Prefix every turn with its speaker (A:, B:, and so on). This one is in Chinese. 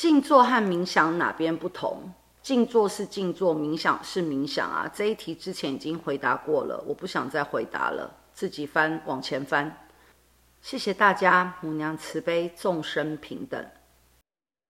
A: 静坐和冥想哪边不同？静坐是静坐冥想是冥想啊这一题之前已经回答过了我不想再回答了自己翻往前翻。谢谢大家母娘慈悲众生平等。